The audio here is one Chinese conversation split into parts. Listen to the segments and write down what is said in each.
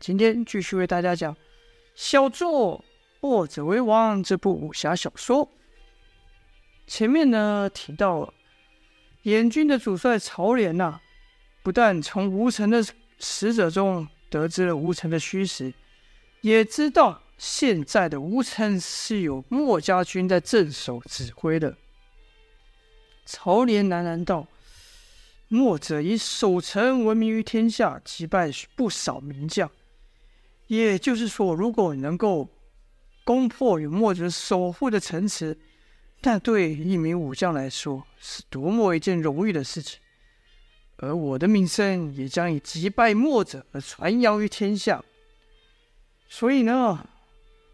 今天继续为大家讲《小作墨者为王》这部武侠小说。前面呢提到了，燕军的主帅曹廉呐、不但从吴城的使者中得知了吴城的虚实，也知道现在的吴城是由墨家军在镇守指挥的。曹廉喃喃道。墨者以守城闻名于天下，击败不少名将。也就是说，如果能够攻破有墨者守护的城池，那对一名武将来说是多么一件荣誉的事情。而我的名声也将以击败墨者而传扬于天下。所以呢，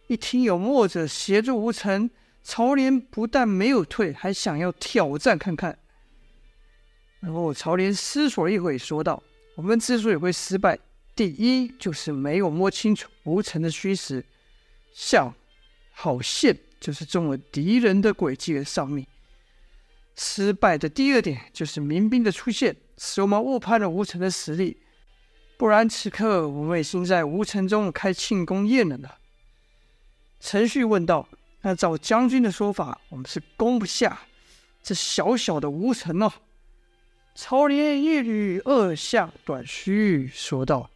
一听有墨者协助吴成，曹廉不但没有退，还想要挑战看看。然后曹廉思索了一会，说道：“我们之所以会失败，第一就是没有摸清楚吴成的虚实，像好线就是中了敌人的诡计而丧命。失败的第二点就是民兵的出现，使我们误判了吴成的实力。不然此刻我们已经在吴城中开庆功宴了呢。”陈旭问道：“那照将军的说法，我们是攻不下这小小的吴城呢？”曹廉一缕二下短须，说道：“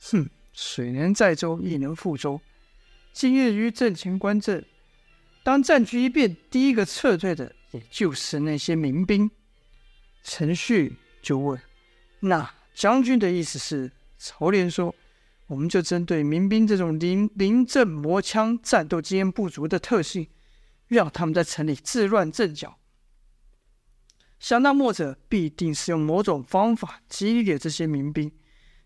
哼，水能载舟，亦能覆舟。今日于阵前观阵，当战局一变，第一个撤退的，也就是那些民兵。”陈旭就问：“那将军的意思是？”曹廉说：“我们就针对民兵这种临临阵磨枪、战斗经验不足的特性，让他们在城里自乱阵脚。”想那墨者必定是用某种方法激励这些民兵，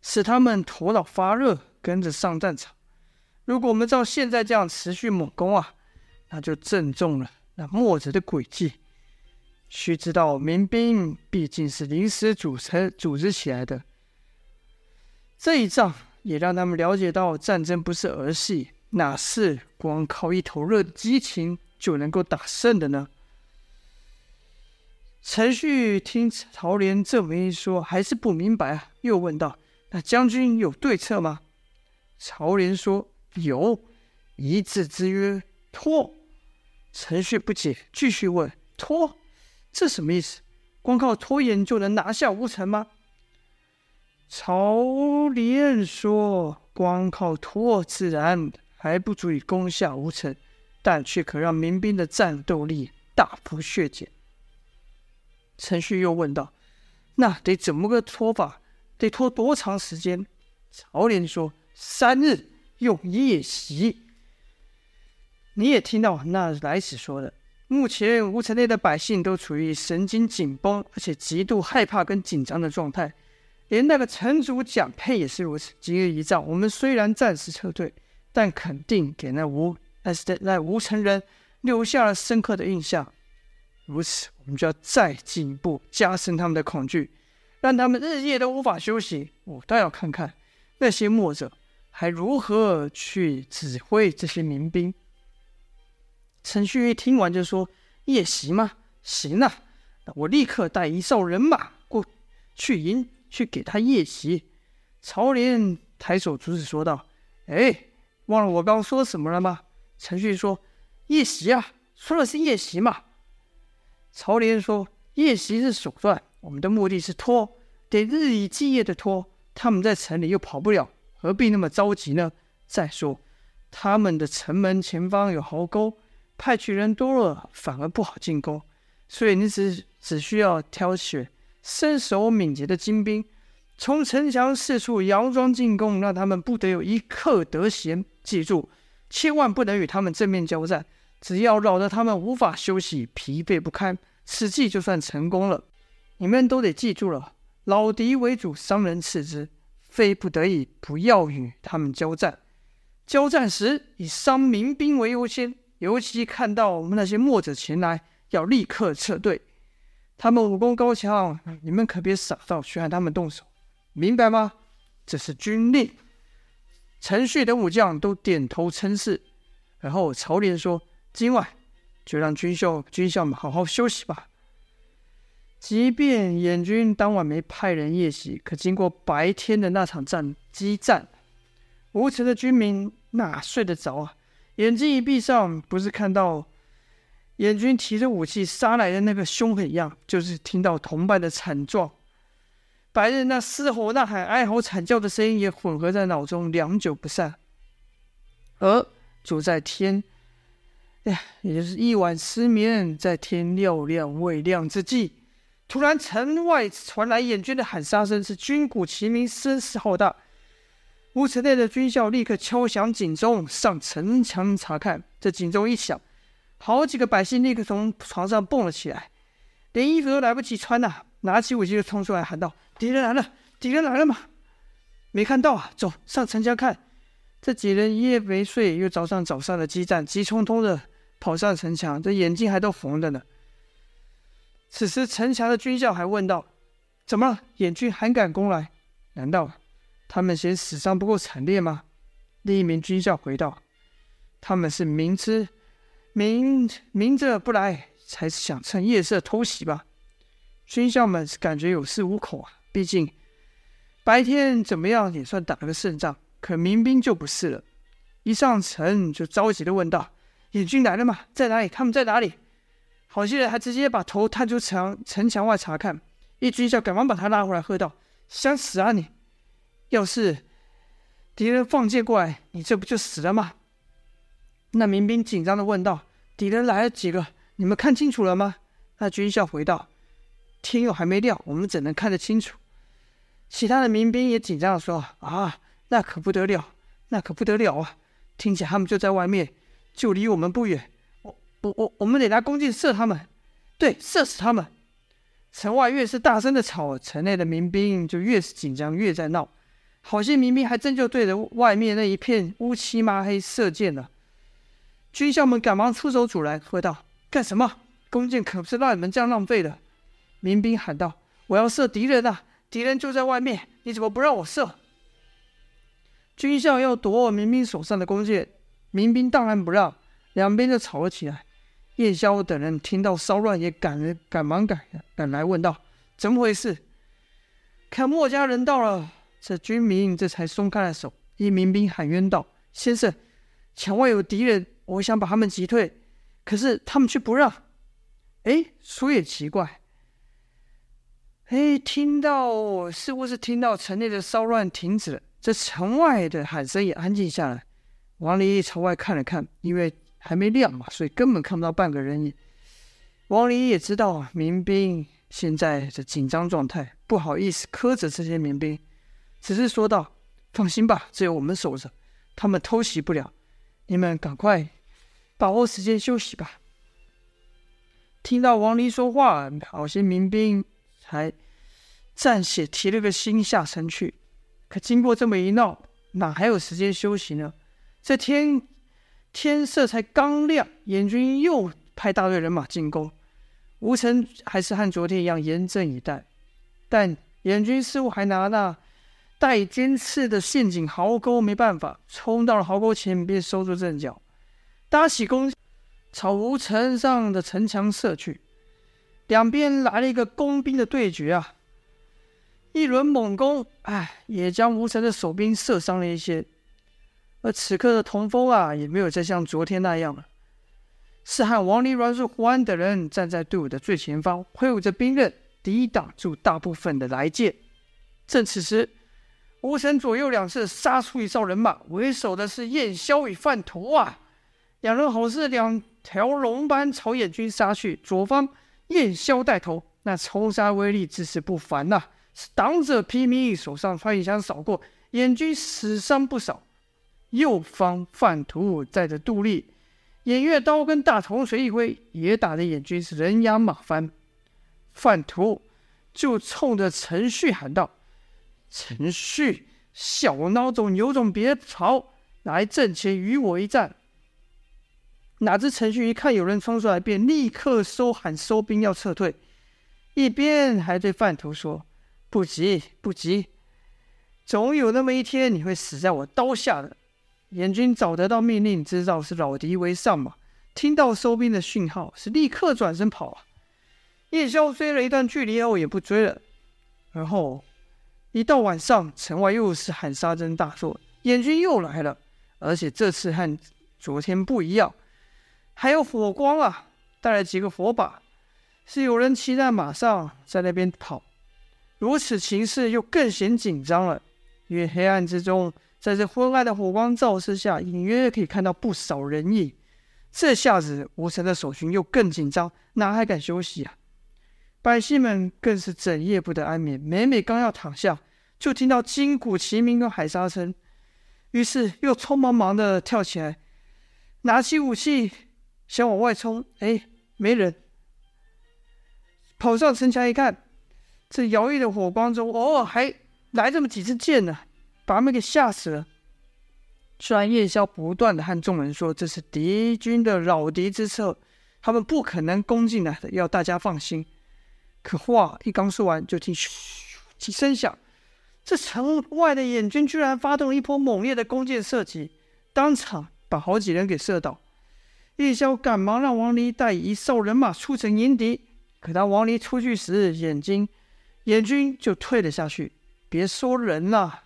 使他们头脑发热，跟着上战场。如果我们照现在这样持续猛攻啊，那就正中了那墨者的诡计。须知道，民兵毕竟是临时组成、组织起来的。这一仗也让他们了解到，战争不是儿戏，哪是光靠一头热的激情就能够打胜的呢？陈旭听曹连这么一说，还是不明白啊，又问道：“那将军有对策吗？”曹廉说：“有，一字之约，拖。”陈旭不解，继续问：“拖？这什么意思？光靠拖延就能拿下吴城吗？”曹廉说：“光靠拖，自然还不足以攻下吴城，但却可让民兵的战斗力大幅削减。”陈旭又问道：“那得怎么个拖法？得拖多长时间？”曹廉说：“三日，用夜袭。”你也听到那来使说的，目前吴城内的百姓都处于神经紧绷，而且极度害怕跟紧张的状态，连那个城主蒋佩也是如此。今日一战，我们虽然暂时撤退，但肯定给那吴那是在吴城人留下了深刻的印象。如此，我们就要再进一步加深他们的恐惧，让他们日夜都无法休息。我倒要看看那些墨者还如何去指挥这些民兵。陈旭一听完就说：“夜袭吗？行啊，那我立刻带一哨人马过去迎，去给他夜袭。”曹廉抬手阻止说道：“哎，忘了我刚说什么了吗？”陈旭说：“夜袭啊，说的是夜袭嘛。”曹廉说：“夜袭是手段，我们的目的是拖，得日以继夜的拖。他们在城里又跑不了，何必那么着急呢？再说，他们的城门前方有壕沟，派去人多了，反而不好进攻。所以你只只需要挑选身手敏捷的精兵，从城墙四处佯装进攻，让他们不得有一刻得闲。记住，千万不能与他们正面交战。”只要扰得他们无法休息、疲惫不堪，此计就算成功了。你们都得记住了，老敌为主，伤人次之。非不得已，不要与他们交战。交战时以伤民兵为优先，尤其看到我们那些墨者前来，要立刻撤退。他们武功高强，你们可别傻到去和他们动手，明白吗？这是军令。陈旭等武将都点头称是。然后曹廉说。今晚就让军校军校们好好休息吧。即便燕军当晚没派人夜袭，可经过白天的那场战激战，吴城的军民哪睡得着啊？眼睛一闭上，不是看到燕军提着武器杀来的那个凶狠样，就是听到同伴的惨状。白日那嘶吼呐喊、哀嚎惨叫的声音也混合在脑中，良久不散。而就在天，哎呀，也就是一晚失眠，在天料亮未亮之际，突然城外传来燕军的喊杀声，是军鼓齐鸣，声势浩大。乌城内的军校立刻敲响警钟，上城墙查看。这警钟一响，好几个百姓立刻从床上蹦了起来，连衣服都来不及穿呐、拿起武器就冲出来喊道。敌人来了！敌人来了吗？没看到啊！走上城墙看。这几人一夜没睡，又早上早上的激战，急匆匆的跑上城墙，这眼睛还都红着呢。此时城墙的军校还问道：“怎么了？燕军还敢攻来？难道他们嫌死伤不够惨烈吗？”另一名军校回道：“他们是明知明明着不来，才是想趁夜色偷袭吧？”军校们是感觉有恃无恐啊。毕竟白天怎么样也算打了个胜仗，可民兵就不是了，一上城就着急的问道：“燕军来了吗？在哪里？他们在哪里？”好些人还直接把头探出墙城墙外查看。一军校赶忙把他拉回来，喝道：“想死啊你！要是敌人放箭过来，你这不就死了吗？”那民兵紧张的问道：“敌人来了几个？你们看清楚了吗？”那军校回道：“天又还没亮，我们怎能看得清楚？”其他的民兵也紧张地说：“啊，那可不得了，那可不得了啊！听起来他们就在外面，就离我们不远。我、我、我，们得拿弓箭射他们，对，射死他们。”城外越是大声的吵，城内的民兵就越是紧张，越在闹。好些民兵还真就对着外面那一片乌漆麻黑射箭了。军校们赶忙出手阻拦，喝道：“干什么？弓箭可不是让你们这样浪费的。”民兵喊道：“我要射敌人啊！”敌人就在外面，你怎么不让我射？军校要夺我民兵手上的弓箭，民兵当然不让，两边就吵了起来。叶萧等人听到骚乱，也赶赶忙赶赶来问道：“怎么回事？”看墨家人到了，这军民这才松开了手。一民兵喊冤道：“先生，墙外有敌人，我想把他们击退，可是他们却不让。”哎，说也奇怪。哎，听到似乎是听到城内的骚乱停止了，这城外的喊声也安静下来。王离朝外看了看，因为还没亮嘛，所以根本看不到半个人影。王离也知道民兵现在的紧张状态，不好意思苛责这些民兵，只是说道：“放心吧，只有我们守着，他们偷袭不了。你们赶快把握时间休息吧。”听到王离说话，好些民兵。还暂且提了个心下城去，可经过这么一闹，哪还有时间休息呢？这天天色才刚亮，燕军又派大队人马进攻。吴城还是和昨天一样严阵以待，但燕军似乎还拿那带尖刺的陷阱壕沟没办法，冲到了壕沟前便收住阵脚，搭起弓朝吴城上的城墙射去。两边来了一个弓兵的对决啊！一轮猛攻，哎，也将吴城的守兵射伤了一些。而此刻的童风啊，也没有再像昨天那样了，是和王林、阮树、胡安等人站在队伍的最前方，挥舞着兵刃，抵挡住大部分的来剑。正此时，吴城左右两侧杀出一哨人马，为首的是燕萧与范图啊，两人好似两条龙般朝燕军杀去，左方。燕萧带头，那冲杀威力自是不凡呐、是挡者披靡，手上穿云枪扫过，燕军死伤不少。右方范图带着杜立，偃月刀跟大铜锤一挥，也打得燕军是人仰马翻。范图就冲着陈旭喊道：“陈旭，小孬种，有种别跑，来阵前与我一战。”哪知陈旭一看有人冲出来，便立刻收喊收兵要撤退，一边还对范图说：“不急不急，总有那么一天你会死在我刀下的。”燕军早得到命令，知道是老敌为上嘛，听到收兵的讯号，是立刻转身跑啊。叶萧追了一段距离后也不追了，而后一到晚上，城外又是喊杀声大作，燕军又来了，而且这次和昨天不一样，还有火光啊，带来几个火把，是有人骑在马上在那边跑。如此情势又更显紧张了，因为黑暗之中，在这昏暗的火光照射下，隐约可以看到不少人影。这下子吴城的守军又更紧张，哪还敢休息啊？百姓们更是整夜不得安眠，每每刚要躺下，就听到金鼓齐鸣跟海沙声，于是又匆忙忙的跳起来，拿起武器想往外冲。哎，没人！跑上城墙一看，这摇曳的火光中，偶尔还来这么几支箭呢，把他们给吓死了。虽然叶萧不断的和众人说这是敌军的扰敌之策，他们不可能攻进来的，要大家放心。可话一刚说完，就听咻几声响，这城外的眼军居然发动了一波猛烈的弓箭射击，当场把好几人给射倒。叶萧赶忙让王离带一哨人马出城迎敌，可当王离出去时，眼睛眼军就退了下去。别说人了，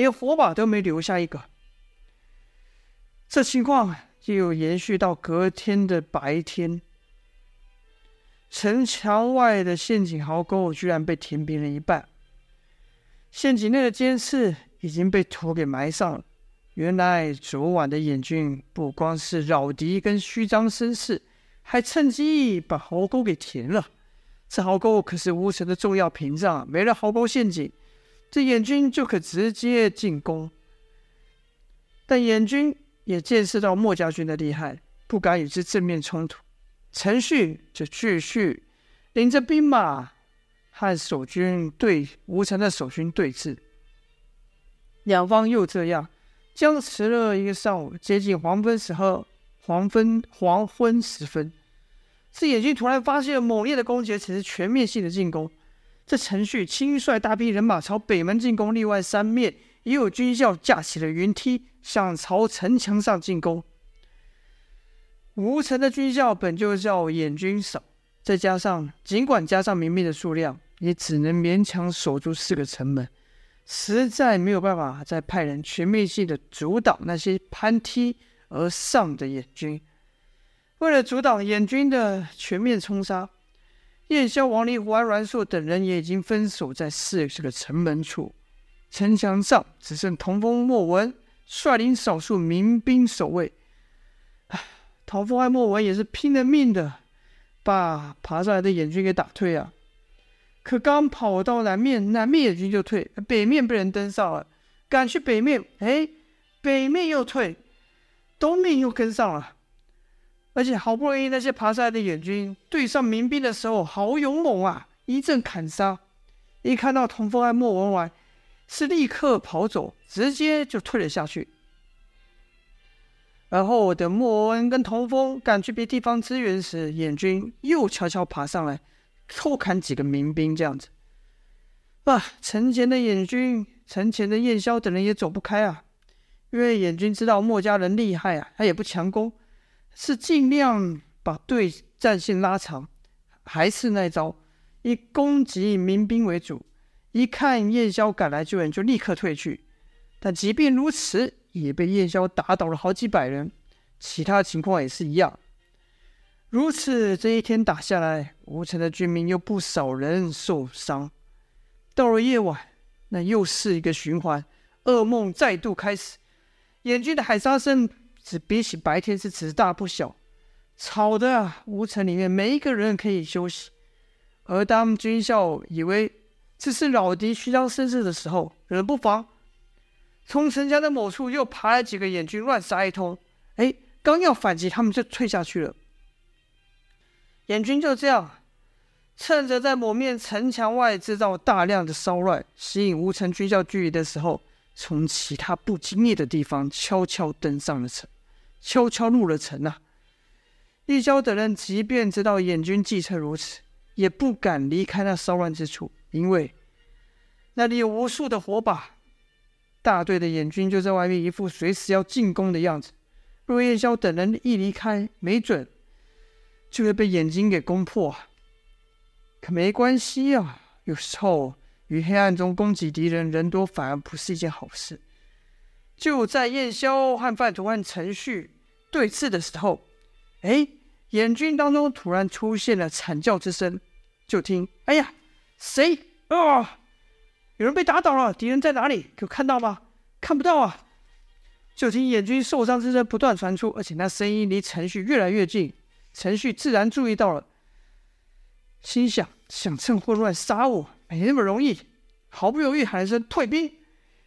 连火把都没留下一个。这情况又延续到隔天的白天，城墙外的陷阱壕沟居然被填平了一半，陷阱内的尖刺已经被土给埋上了。原来昨晚的燕军不光是扰敌跟虚张声势，还趁机把壕沟给填了。这壕沟可是乌城的重要屏障，没了壕沟陷阱，这燕军就可直接进攻。但燕军。也见识到墨家军的厉害，不敢与之正面冲突。陈旭就继续领着兵马和守军对吴城的守军对峙。两方又这样僵持了一个上午，接近黄昏时候，黄昏黄昏时分，这燕军突然发现猛烈的攻击，且是全面性的进攻。这陈旭亲率大批人马朝北门进攻，另外三面也有军校架起了云梯。想朝城墙上进攻。吴城的军校本就叫燕军少，再加上尽管加上民兵的数量，也只能勉强守住四个城门，实在没有办法再派人全面性的阻挡那些攀梯而上的燕军。为了阻挡燕军的全面冲杀，叶萧、王离、胡安、阮硕等人也已经分守在四个城门处，城墙上只剩童风、莫文。率领少数民兵守卫，唉，童风和莫文也是拼了命的把爬上来的眼军给打退啊！可刚跑到南面，南面眼军就退；北面被人登上了，赶去北面，哎，北面又退，东面又跟上了。而且好不容易那些爬上来的眼军对上民兵的时候，好勇猛啊！一阵砍杀，一看到童风和莫文完。是立刻跑走，直接就退了下去。而后等莫文跟童风赶去别地方支援时，眼军又悄悄爬上来，偷砍几个民兵，这样子。啊，城前的眼军、城前的燕萧等人也走不开啊，因为眼军知道墨家人厉害啊，他也不强攻，是尽量把对战线拉长，还是那招，以攻击民兵为主。一看燕萧赶来救援，就立刻退去。但即便如此，也被燕萧打倒了好几百人。其他情况也是一样。如此这一天打下来，吴城的军民又不少人受伤。到了夜晚，那又是一个循环，噩梦再度开始。燕军的海沙声只比起白天是只大不小，吵得吴城里面没一个人可以休息。而当军校以为这是老敌虚张声势的时候，冷不防从城墙的某处又爬来几个眼军，乱杀一通。哎，刚要反击，他们就退下去了。眼军就这样，趁着在某面城墙外制造大量的骚乱，吸引吴城军校距离的时候，从其他不经意的地方悄悄登上了城，悄悄入了城啊。叶萧等人即便知道燕军计策如此，也不敢离开那骚乱之处。因为那里有无数的火把，大队的燕军就在外面，一副随时要进攻的样子。若叶萧等人一离开，没准就会被燕军给攻破。可没关系啊，有时候于黑暗中攻击敌人，人多反而不是一件好事。就在燕萧和范图和陈旭对峙的时候，哎，眼军当中突然出现了惨叫之声。就听，哎呀，谁啊？有人被打倒了，敌人在哪里？有看到吗？看不到啊。就听眼军受伤之声不断传出，而且那声音离陈旭越来越近。陈旭自然注意到了，心想：想趁混乱杀我，没那么容易。毫不犹豫喊了声退兵，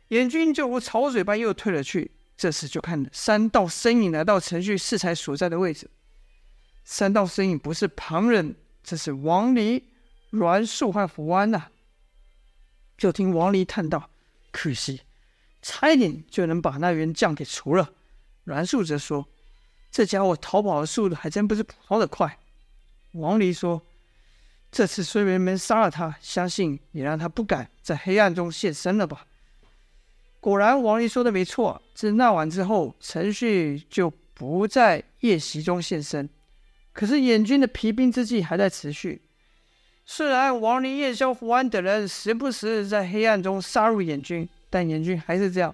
眼军就如潮水般又退了去。这时就看三道身影来到陈旭适才所在的位置。三道身影不是旁人，这是王离、栾树和胡安呐。就听王离叹道：“可惜，差一点就能把那员将给除了。”栾树则说：“这家伙逃跑的速度还真不是普通的快。”王离说。这次虽然没杀了他，相信也让他不敢在黑暗中现身了吧？果然，王林说的没错。自那晚之后，陈旭就不在夜袭中现身。可是燕军的疲兵之计还在持续。虽然王林、燕萧、胡安等人时不时在黑暗中杀入燕军，但燕军还是这样，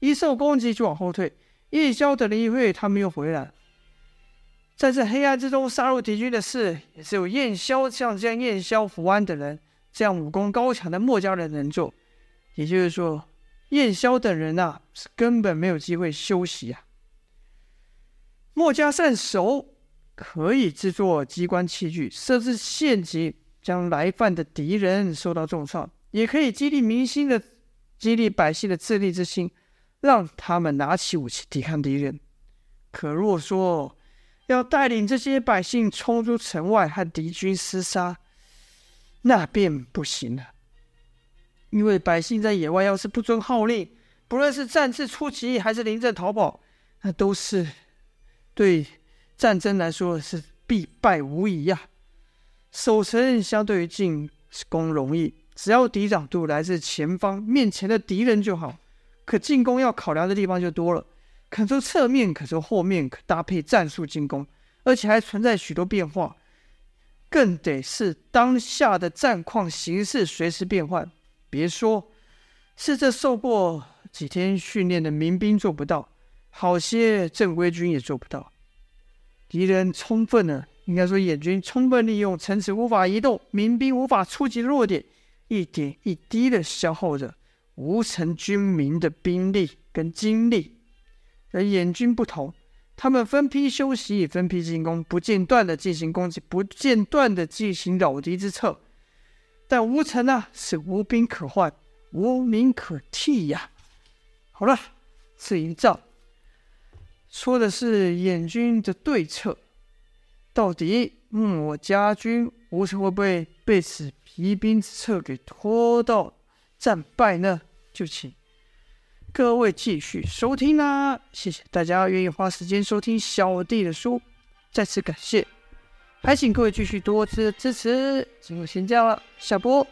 一受攻击就往后退。燕萧等人一会，他们又回来了。在这黑暗之中杀入敌军的事，也只有燕萧像这样燕萧、福安等人这样武功高强的墨家人能做。也就是说，燕萧等人啊，是根本没有机会休息啊。墨家善守，可以制作机关器具，设置陷阱，将来犯的敌人受到重创；也可以激励民心的，激励百姓的自立之心，让他们拿起武器抵抗敌人。可若说，要带领这些百姓冲出城外和敌军厮杀，那便不行了。因为百姓在野外要是不遵号令，不论是擅自出击还是临阵逃跑，那都是对战争来说是必败无疑呀。守城相对于进攻容易，只要抵挡度来自前方面前的敌人就好。可进攻要考量的地方就多了。可从侧面，可从后面，可搭配战术进攻，而且还存在许多变化，更得是当下的战况形势随时变换。别说是这受过几天训练的民兵做不到，好些正规军也做不到。敌人充分的，应该说野军充分利用城池无法移动、民兵无法出击的弱点，一点一滴的消耗着无城军民的兵力跟精力。而燕军不同，他们分批休息，分批进攻，不间断的进行攻击，不间断的进行扰敌之策。但吴城呢，是无兵可换，无民可替呀。好了，这一仗说的是燕军的对策，到底嗯，我家军吴城会不会被此疲兵之策给拖到战败呢？就请。各位继续收听啦，谢谢大家愿意花时间收听小弟的书，再次感谢，还请各位继续多支支持。今后先这样了，下播。